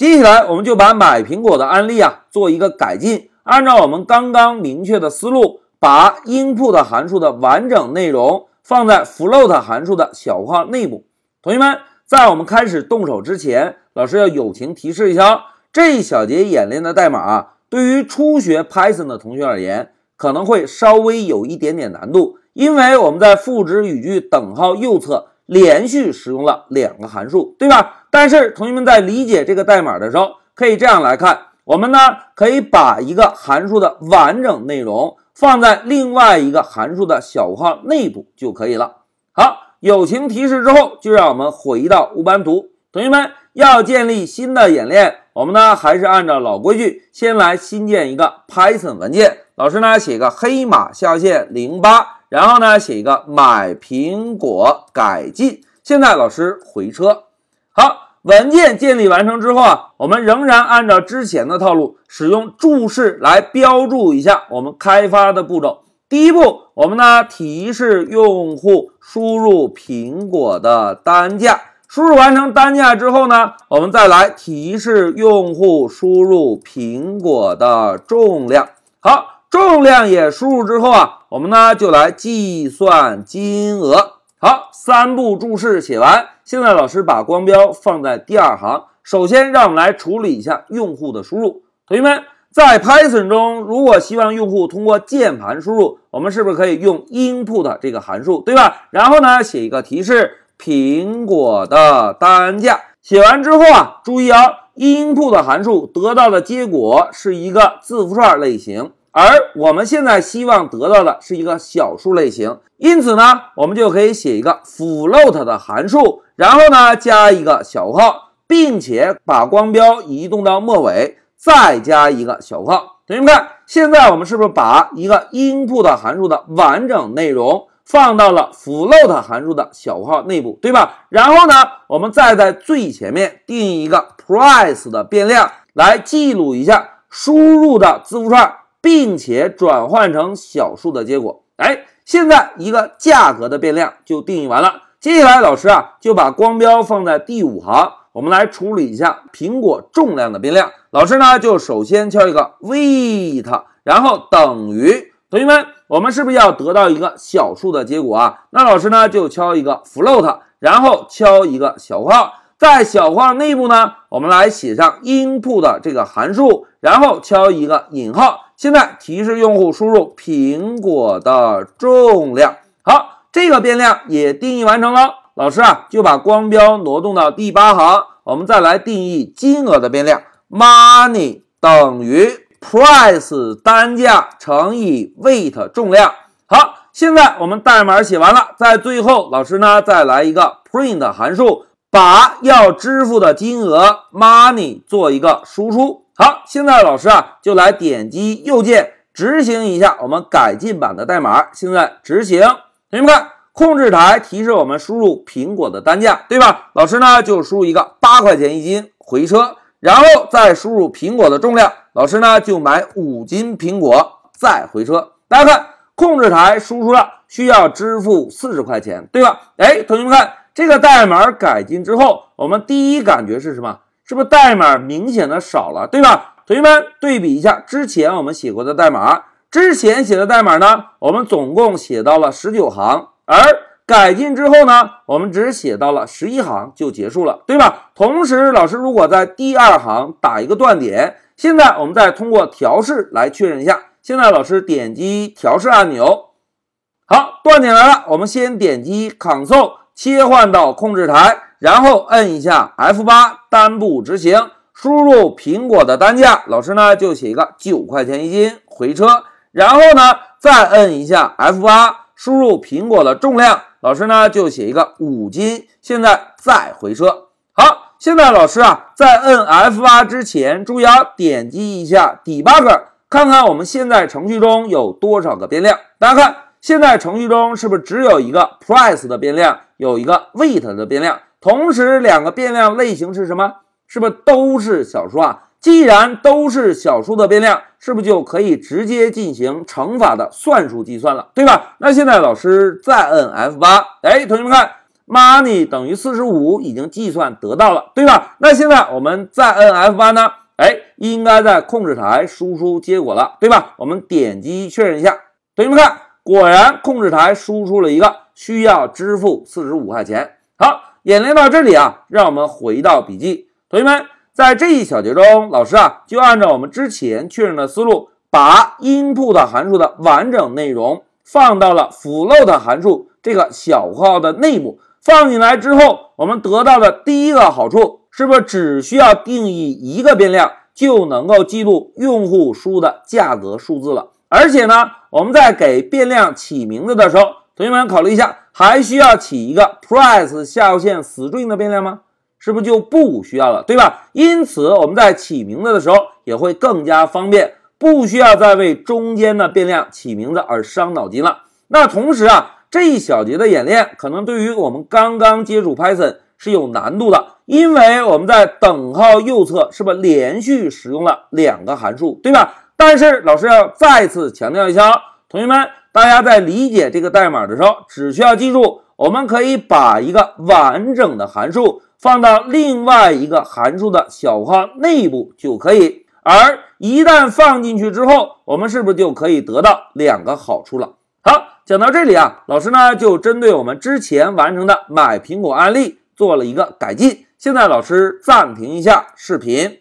接下来我们就把买苹果的案例啊做一个改进，按照我们刚刚明确的思路，把 input 函数的完整内容放在 float 函数的小括号内部。同学们，在我们开始动手之前，老师要友情提示一下，这一小节演练的代码啊，对于初学 Python 的同学而言，可能会稍微有一点点难度，因为我们在赋值语句等号右侧。连续使用了两个函数，对吧？但是同学们在理解这个代码的时候，可以这样来看：我们呢可以把一个函数的完整内容放在另外一个函数的小括号内部就可以了。好，友情提示之后，就让我们回到乌班图。同学们要建立新的演练，我们呢还是按照老规矩，先来新建一个 Python 文件。老师呢写个黑马下线零八。然后呢，写一个买苹果改进。现在老师回车，好，文件建立完成之后啊，我们仍然按照之前的套路，使用注释来标注一下我们开发的步骤。第一步，我们呢提示用户输入苹果的单价，输入完成单价之后呢，我们再来提示用户输入苹果的重量。好。重量也输入之后啊，我们呢就来计算金额。好，三步注释写完。现在老师把光标放在第二行。首先，让我们来处理一下用户的输入。同学们，在 Python 中，如果希望用户通过键盘输入，我们是不是可以用 input 这个函数，对吧？然后呢，写一个提示苹果的单价。写完之后啊，注意啊，input 函数得到的结果是一个字符串类型。而我们现在希望得到的是一个小数类型，因此呢，我们就可以写一个 float 的函数，然后呢加一个小括号，并且把光标移动到末尾，再加一个小括号。同学们看，现在我们是不是把一个 input 函数的完整内容放到了 float 函数的小括号内部，对吧？然后呢，我们再在最前面定义一个 price 的变量，来记录一下输入的字符串。并且转换成小数的结果，哎，现在一个价格的变量就定义完了。接下来老师啊就把光标放在第五行，我们来处理一下苹果重量的变量。老师呢就首先敲一个 weight，然后等于同学们，我们是不是要得到一个小数的结果啊？那老师呢就敲一个 float，然后敲一个小括号，在小括号内部呢，我们来写上 input 的这个函数，然后敲一个引号。现在提示用户输入苹果的重量。好，这个变量也定义完成了。老师啊，就把光标挪动到第八行，我们再来定义金额的变量，money 等于 price 单价乘以 weight 重量。好，现在我们代码写完了，在最后，老师呢再来一个 print 函数，把要支付的金额 money 做一个输出。好，现在老师啊就来点击右键执行一下我们改进版的代码。现在执行，同学们看，控制台提示我们输入苹果的单价，对吧？老师呢就输入一个八块钱一斤，回车，然后再输入苹果的重量，老师呢就买五斤苹果，再回车。大家看，控制台输出了需要支付四十块钱，对吧？哎，同学们看，这个代码改进之后，我们第一感觉是什么？是不是代码明显的少了，对吧？同学们对比一下之前我们写过的代码，之前写的代码呢，我们总共写到了十九行，而改进之后呢，我们只写到了十一行就结束了，对吧？同时，老师如果在第二行打一个断点，现在我们再通过调试来确认一下。现在老师点击调试按钮，好，断点来了，我们先点击 Ctrl 切换到控制台。然后摁一下 F 八，单步执行，输入苹果的单价，老师呢就写一个九块钱一斤，回车。然后呢再摁一下 F 八，输入苹果的重量，老师呢就写一个五斤，现在再回车。好，现在老师啊在摁 F 八之前，注意啊点击一下 Debug，看看我们现在程序中有多少个变量。大家看，现在程序中是不是只有一个 price 的变量，有一个 weight 的变量？同时，两个变量类型是什么？是不是都是小数啊？既然都是小数的变量，是不是就可以直接进行乘法的算术计算了，对吧？那现在老师再摁 F 八，哎，同学们看 money 等于四十五已经计算得到了，对吧？那现在我们再摁 F8 呢？哎，应该在控制台输出结果了，对吧？我们点击确认一下，同学们看，果然控制台输出了一个需要支付四十五块钱。演练到这里啊，让我们回到笔记，同学们，在这一小节中，老师啊就按照我们之前确认的思路，把 input 函数的完整内容放到了 float 函数这个小括号的内部。放进来之后，我们得到的第一个好处，是不是只需要定义一个变量就能够记录用户输的价格数字了？而且呢，我们在给变量起名字的时候，同学们考虑一下，还需要起一个 price 下划线 string 的变量吗？是不是就不需要了，对吧？因此我们在起名字的时候也会更加方便，不需要再为中间的变量起名字而伤脑筋了。那同时啊。这一小节的演练可能对于我们刚刚接触 Python 是有难度的，因为我们在等号右侧是不是连续使用了两个函数，对吧？但是老师要再次强调一下，同学们，大家在理解这个代码的时候，只需要记住，我们可以把一个完整的函数放到另外一个函数的小括号内部就可以，而一旦放进去之后，我们是不是就可以得到两个好处了？好。讲到这里啊，老师呢就针对我们之前完成的买苹果案例做了一个改进。现在老师暂停一下视频。